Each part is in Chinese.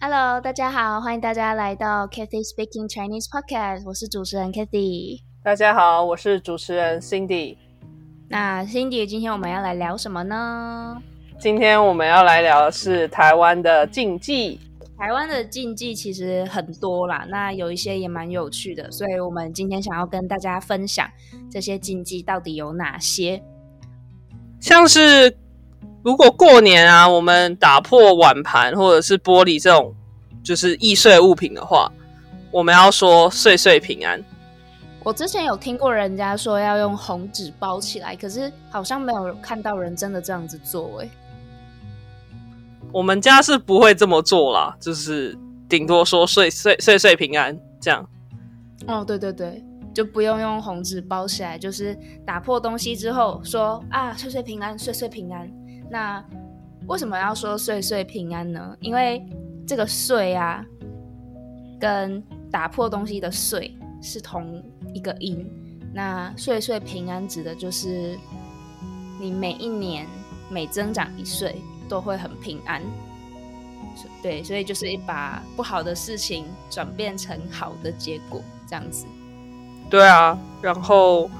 Hello，大家好，欢迎大家来到 Kathy Speaking Chinese Podcast，我是主持人 Kathy。大家好，我是主持人 Cindy。那 Cindy，今天我们要来聊什么呢？今天我们要来聊的是台湾的禁忌。台湾的禁忌其实很多啦，那有一些也蛮有趣的，所以我们今天想要跟大家分享这些禁忌到底有哪些。像是如果过年啊，我们打破碗盘或者是玻璃这种就是易碎物品的话，我们要说岁岁平安。我之前有听过人家说要用红纸包起来，可是好像没有看到人真的这样子做诶。我们家是不会这么做啦，就是顶多说岁岁岁岁平安这样。哦，对对对，就不用用红纸包起来，就是打破东西之后说啊岁岁平安，岁岁平安。那为什么要说岁岁平安呢？因为这个岁啊，跟打破东西的岁是同一个音。那岁岁平安指的就是你每一年每增长一岁。都会很平安，对，所以就是一把不好的事情转变成好的结果，这样子。对啊，然后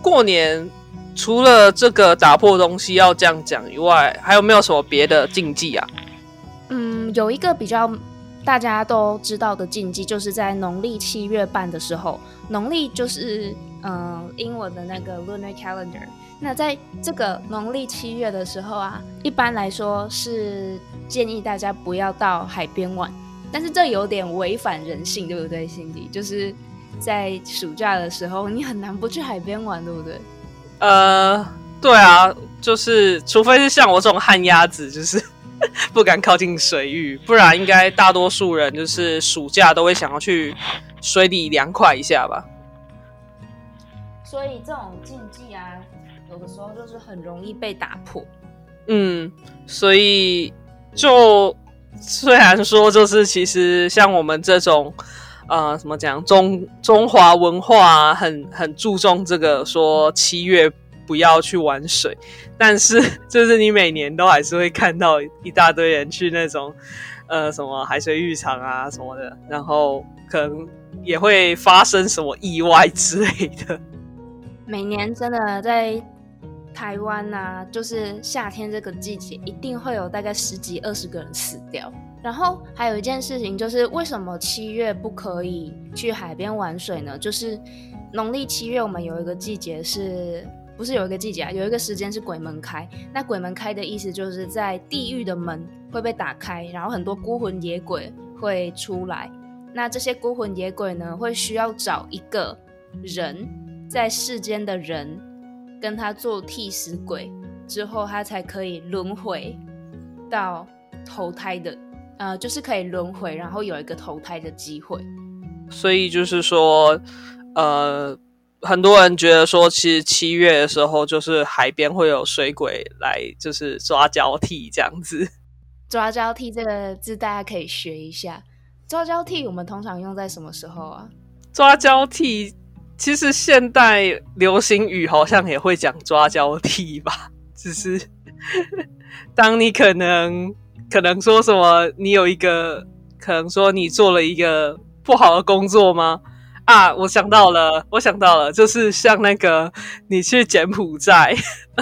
过年除了这个打破东西要这样讲以外，还有没有什么别的禁忌啊？嗯，有一个比较大家都知道的禁忌，就是在农历七月半的时候，农历就是嗯英文的那个 lunar calendar。那在这个农历七月的时候啊，一般来说是建议大家不要到海边玩，但是这有点违反人性，对不对，辛迪？就是在暑假的时候，你很难不去海边玩，对不对？呃，对啊，就是除非是像我这种旱鸭子，就是 不敢靠近水域，不然应该大多数人就是暑假都会想要去水里凉快一下吧。所以这种禁忌啊。有的时候就是很容易被打破，嗯，所以就虽然说就是其实像我们这种呃，怎么讲中中华文化很很注重这个说七月不要去玩水，但是 就是你每年都还是会看到一大堆人去那种呃什么海水浴场啊什么的，然后可能也会发生什么意外之类的。每年真的在。台湾呐，就是夏天这个季节，一定会有大概十几二十个人死掉。然后还有一件事情，就是为什么七月不可以去海边玩水呢？就是农历七月，我们有一个季节是不是有一个季节啊？有一个时间是鬼门开。那鬼门开的意思就是在地狱的门会被打开，然后很多孤魂野鬼会出来。那这些孤魂野鬼呢，会需要找一个人在世间的人。跟他做替死鬼之后，他才可以轮回到投胎的，呃，就是可以轮回，然后有一个投胎的机会。所以就是说，呃，很多人觉得说，其实七月的时候，就是海边会有水鬼来，就是抓交替这样子。抓交替这个字大家可以学一下。抓交替我们通常用在什么时候啊？抓交替。其实现代流行语好像也会讲抓交替吧，只是当你可能可能说什么，你有一个可能说你做了一个不好的工作吗？啊，我想到了，我想到了，就是像那个你去柬埔寨，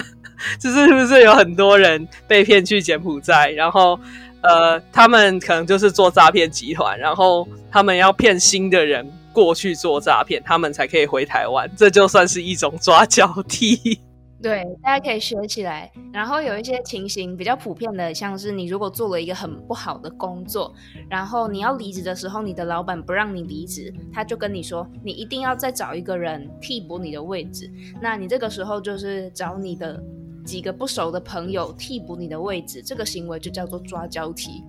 就是是不是有很多人被骗去柬埔寨，然后呃，他们可能就是做诈骗集团，然后他们要骗新的人。过去做诈骗，他们才可以回台湾，这就算是一种抓交替。对，大家可以学起来。然后有一些情形比较普遍的，像是你如果做了一个很不好的工作，然后你要离职的时候，你的老板不让你离职，他就跟你说，你一定要再找一个人替补你的位置。那你这个时候就是找你的几个不熟的朋友替补你的位置，这个行为就叫做抓交替。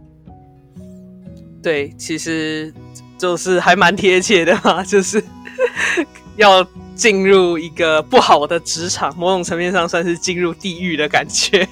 对，其实。就是还蛮贴切的嘛，就是要进入一个不好的职场，某种层面上算是进入地狱的感觉。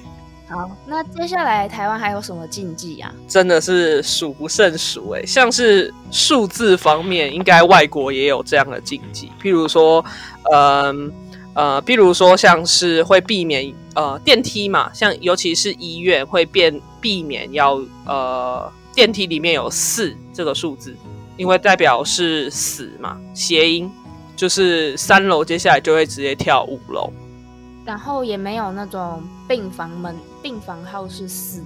好，那接下来台湾还有什么禁忌啊？真的是数不胜数哎，像是数字方面，应该外国也有这样的禁忌，譬如说，嗯呃，譬如说像是会避免呃电梯嘛，像尤其是医院会变避免要呃。电梯里面有四这个数字，因为代表是死嘛，谐音就是三楼接下来就会直接跳五楼。然后也没有那种病房门病房号是四的，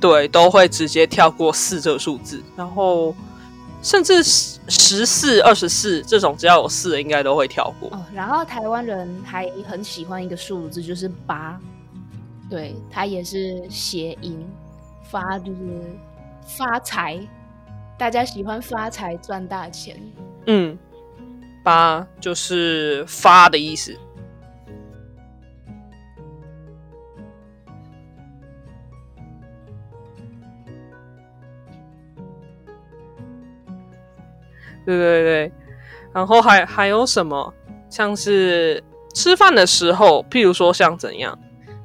对，都会直接跳过四这个数字，然后甚至十四、二十四这种只要有四，应该都会跳过。哦，然后台湾人还很喜欢一个数字，就是八，对，它也是谐音，发就是发财，大家喜欢发财赚大钱。嗯，八就是发的意思。对对对，然后还还有什么？像是吃饭的时候，譬如说像怎样？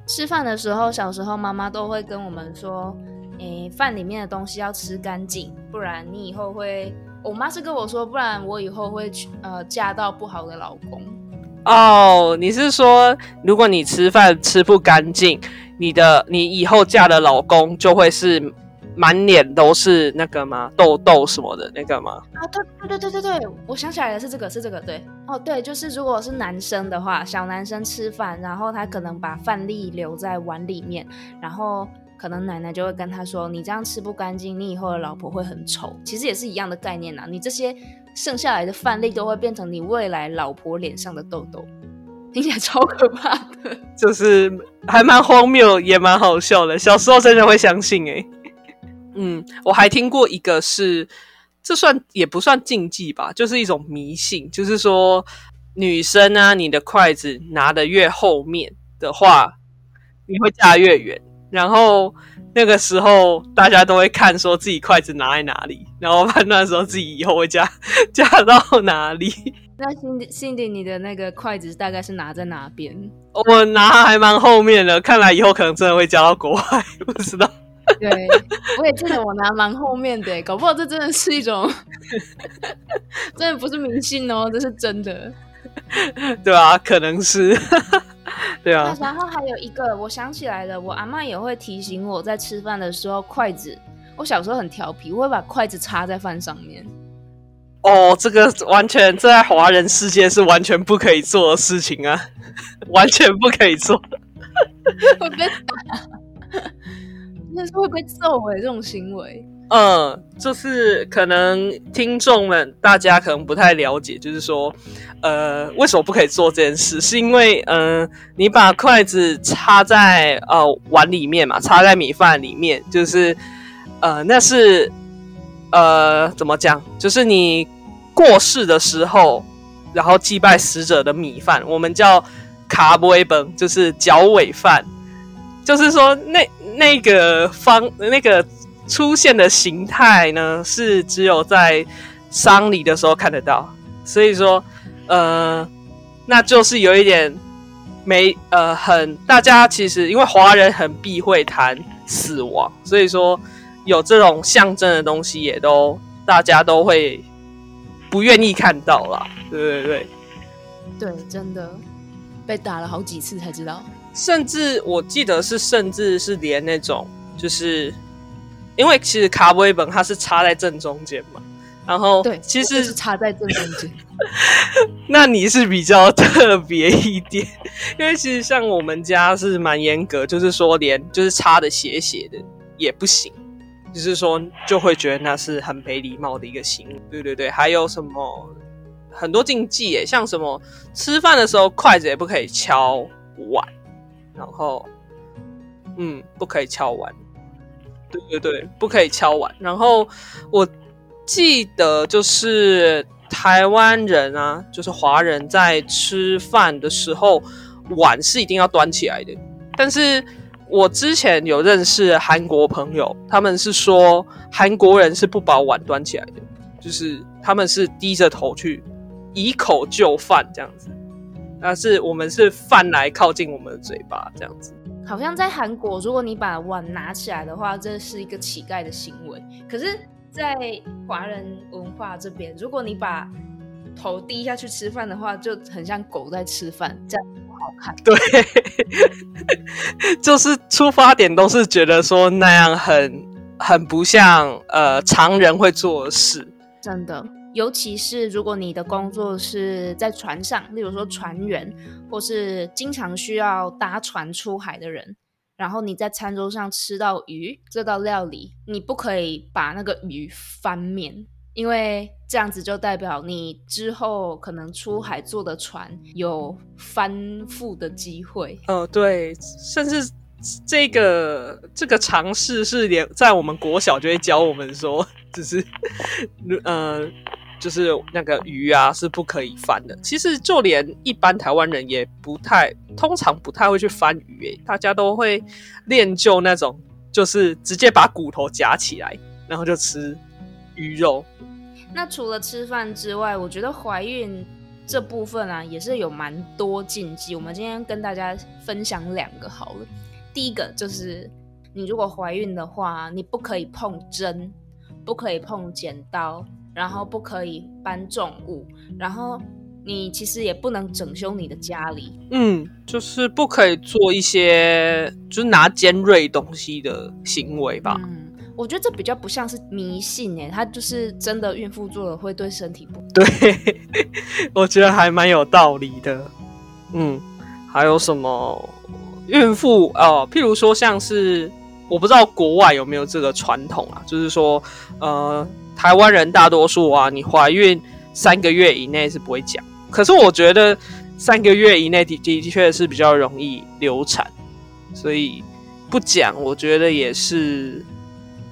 吃饭的时候，小时候妈妈都会跟我们说：“诶，饭里面的东西要吃干净，不然你以后会……我妈是跟我说，不然我以后会去呃嫁到不好的老公。”哦，你是说如果你吃饭吃不干净，你的你以后嫁的老公就会是？满脸都是那个吗？痘痘什么的那个吗？啊，对对对对对对，我想起来了，是这个，是这个，对，哦，对，就是如果是男生的话，小男生吃饭，然后他可能把饭粒留在碗里面，然后可能奶奶就会跟他说：“你这样吃不干净，你以后的老婆会很丑。”其实也是一样的概念呐，你这些剩下来的饭粒都会变成你未来老婆脸上的痘痘，听起来超可怕的，就是还蛮荒谬，也蛮好笑的。小时候真的会相信哎。嗯，我还听过一个是，这算也不算禁忌吧，就是一种迷信，就是说女生啊，你的筷子拿的越后面的话，你会嫁越远。然后那个时候大家都会看说自己筷子拿在哪里，然后判断说自己以后会嫁嫁到哪里。那辛迪，辛迪，你的那个筷子大概是拿在哪边？我拿还蛮后面的，看来以后可能真的会嫁到国外，不知道。对，我也记得我拿蛮后面的，搞不好这真的是一种，真的不是迷信哦，这是真的。对啊，可能是，对啊。然后还有一个，我想起来了，我阿妈也会提醒我在吃饭的时候，筷子，我小时候很调皮，我会把筷子插在饭上面。哦，这个完全在华人世界是完全不可以做的事情啊，完全不可以做。会被打。那是会被揍哎，这种行为。嗯，就是可能听众们大家可能不太了解，就是说，呃，为什么不可以做这件事？是因为，嗯，你把筷子插在呃碗里面嘛，插在米饭里面，就是，呃，那是，呃，怎么讲？就是你过世的时候，然后祭拜死者的米饭，我们叫卡布本，就是脚尾饭。就是说，那那个方那个出现的形态呢，是只有在丧礼的时候看得到。所以说，呃，那就是有一点没呃很大家其实因为华人很避讳谈死亡，所以说有这种象征的东西也都大家都会不愿意看到啦。对对对，对，真的被打了好几次才知道。甚至我记得是，甚至是连那种，就是因为其实卡威本它是插在正中间嘛，然后对，其实是插在正中间。那你是比较特别一点，因为其实像我们家是蛮严格，就是说连就是插的斜斜的也不行，就是说就会觉得那是很没礼貌的一个行为。对对对，还有什么很多禁忌诶，像什么吃饭的时候筷子也不可以敲碗。然后，嗯，不可以敲碗。对对对，不可以敲碗。然后我记得就是台湾人啊，就是华人在吃饭的时候，碗是一定要端起来的。但是我之前有认识韩国朋友，他们是说韩国人是不把碗端起来的，就是他们是低着头去以口就饭这样子。那是我们是饭来靠近我们的嘴巴这样子，好像在韩国，如果你把碗拿起来的话，这是一个乞丐的行为。可是，在华人文化这边，如果你把头低下去吃饭的话，就很像狗在吃饭，这样不好看。对，就是出发点都是觉得说那样很很不像呃常人会做的事。真的，尤其是如果你的工作是在船上，例如说船员，或是经常需要搭船出海的人，然后你在餐桌上吃到鱼这道料理，你不可以把那个鱼翻面，因为这样子就代表你之后可能出海坐的船有翻覆的机会。哦，对，甚至这个这个尝试是连在我们国小就会教我们说，只是呃，就是那个鱼啊是不可以翻的。其实就连一般台湾人也不太，通常不太会去翻鱼，诶，大家都会练就那种，就是直接把骨头夹起来，然后就吃鱼肉。那除了吃饭之外，我觉得怀孕这部分啊，也是有蛮多禁忌。我们今天跟大家分享两个好了。第一个就是，你如果怀孕的话，你不可以碰针，不可以碰剪刀，然后不可以搬重物，然后你其实也不能整修你的家里。嗯，就是不可以做一些就是拿尖锐东西的行为吧。嗯，我觉得这比较不像是迷信诶，它就是真的孕妇做了会对身体不。对，我觉得还蛮有道理的。嗯，还有什么？孕妇哦，譬如说像是我不知道国外有没有这个传统啊，就是说呃，台湾人大多数啊，你怀孕三个月以内是不会讲。可是我觉得三个月以内的的确是比较容易流产，所以不讲，我觉得也是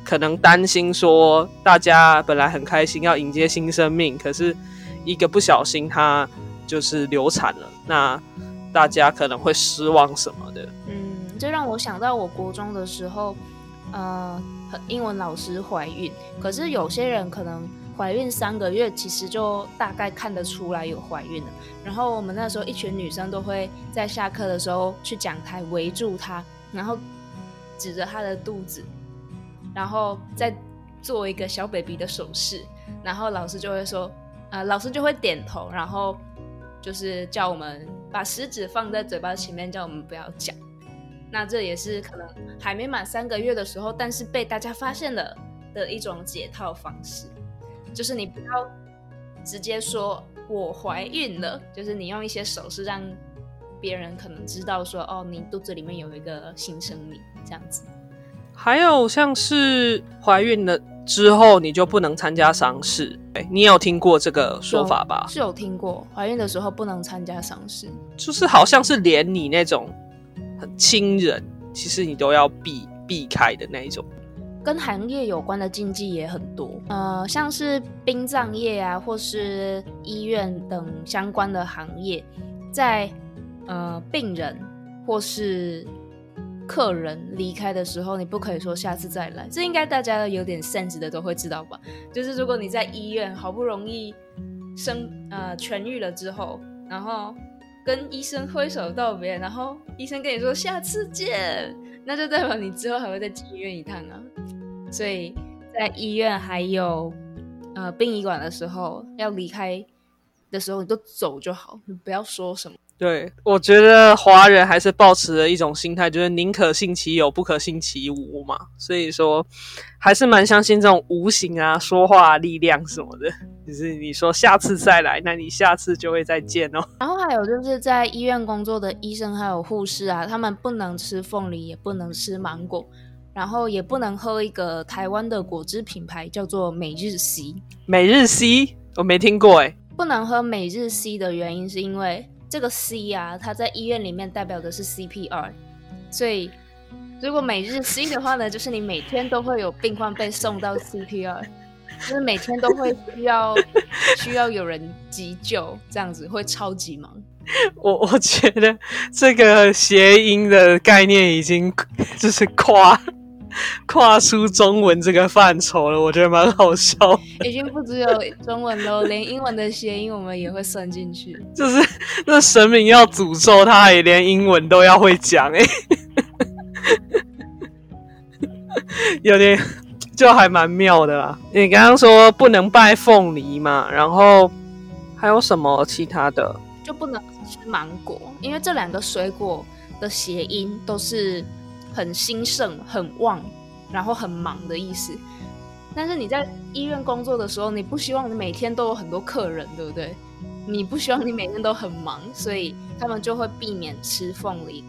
可能担心说大家本来很开心要迎接新生命，可是一个不小心他就是流产了，那。大家可能会失望什么的，嗯，这让我想到我国中的时候，呃，英文老师怀孕，可是有些人可能怀孕三个月，其实就大概看得出来有怀孕了。然后我们那时候一群女生都会在下课的时候去讲台围住她，然后指着她的肚子，然后再做一个小 baby 的手势，然后老师就会说，呃，老师就会点头，然后。就是叫我们把食指放在嘴巴前面，叫我们不要讲。那这也是可能还没满三个月的时候，但是被大家发现了的一种解套方式，就是你不要直接说“我怀孕了”，就是你用一些手势让别人可能知道说：“哦，你肚子里面有一个新生命。”这样子。还有像是怀孕了之后，你就不能参加丧事。哎，你有听过这个说法吧？是有听过，怀孕的时候不能参加丧事，就是好像是连你那种很亲人，其实你都要避避开的那一种。跟行业有关的禁忌也很多，呃，像是殡葬业啊，或是医院等相关的行业，在呃病人或是。客人离开的时候，你不可以说下次再来，这应该大家有点 sense 的都会知道吧？就是如果你在医院好不容易生呃痊愈了之后，然后跟医生挥手道别，然后医生跟你说下次见，那就代表你之后还会再进医院一趟啊。所以在医院还有呃殡仪馆的时候，要离开的时候，你都走就好，你不要说什么。对，我觉得华人还是保持了一种心态，就是宁可信其有，不可信其无嘛。所以说，还是蛮相信这种无形啊、说话力量什么的。就是你说下次再来，那你下次就会再见哦。然后还有就是在医院工作的医生还有护士啊，他们不能吃凤梨，也不能吃芒果，然后也不能喝一个台湾的果汁品牌叫做每日 C。每日 C 我没听过哎，不能喝每日 C 的原因是因为。这个 C 啊，它在医院里面代表的是 CPR，所以如果每日 C 的话呢，就是你每天都会有病患被送到 CPR，就是每天都会需要 需要有人急救，这样子会超级忙。我我觉得这个谐音的概念已经就是夸。跨出中文这个范畴了，我觉得蛮好笑。已经不只有中文喽，连英文的谐音我们也会算进去。就是 那神明要诅咒他，也连英文都要会讲哎，有点就还蛮妙的啦。你刚刚说不能拜凤梨嘛，然后还有什么其他的？就不能吃芒果，因为这两个水果的谐音都是。很兴盛、很旺然后很忙的意思。但是你在医院工作的时候，你不希望你每天都有很多客人，对不对？你不希望你每天都很忙，所以他们就会避免吃凤梨。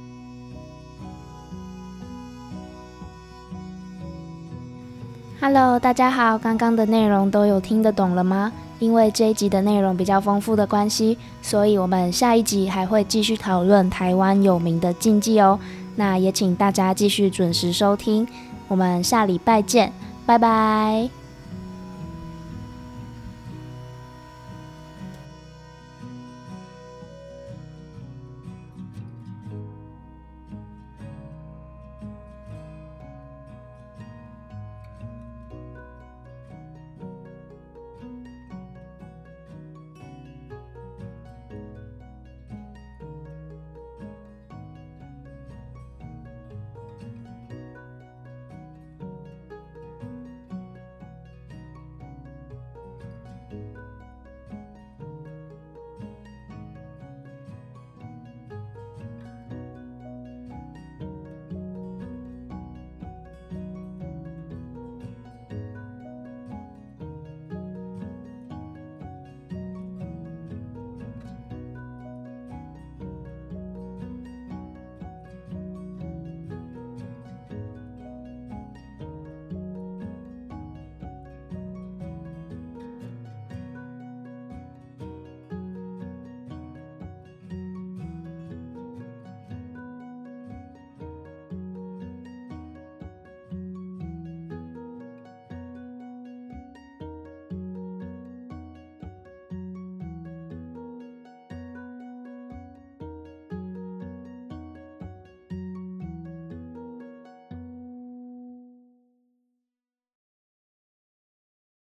Hello，大家好，刚刚的内容都有听得懂了吗？因为这一集的内容比较丰富的关系，所以我们下一集还会继续讨论台湾有名的禁忌哦。那也请大家继续准时收听，我们下礼拜见。拜拜。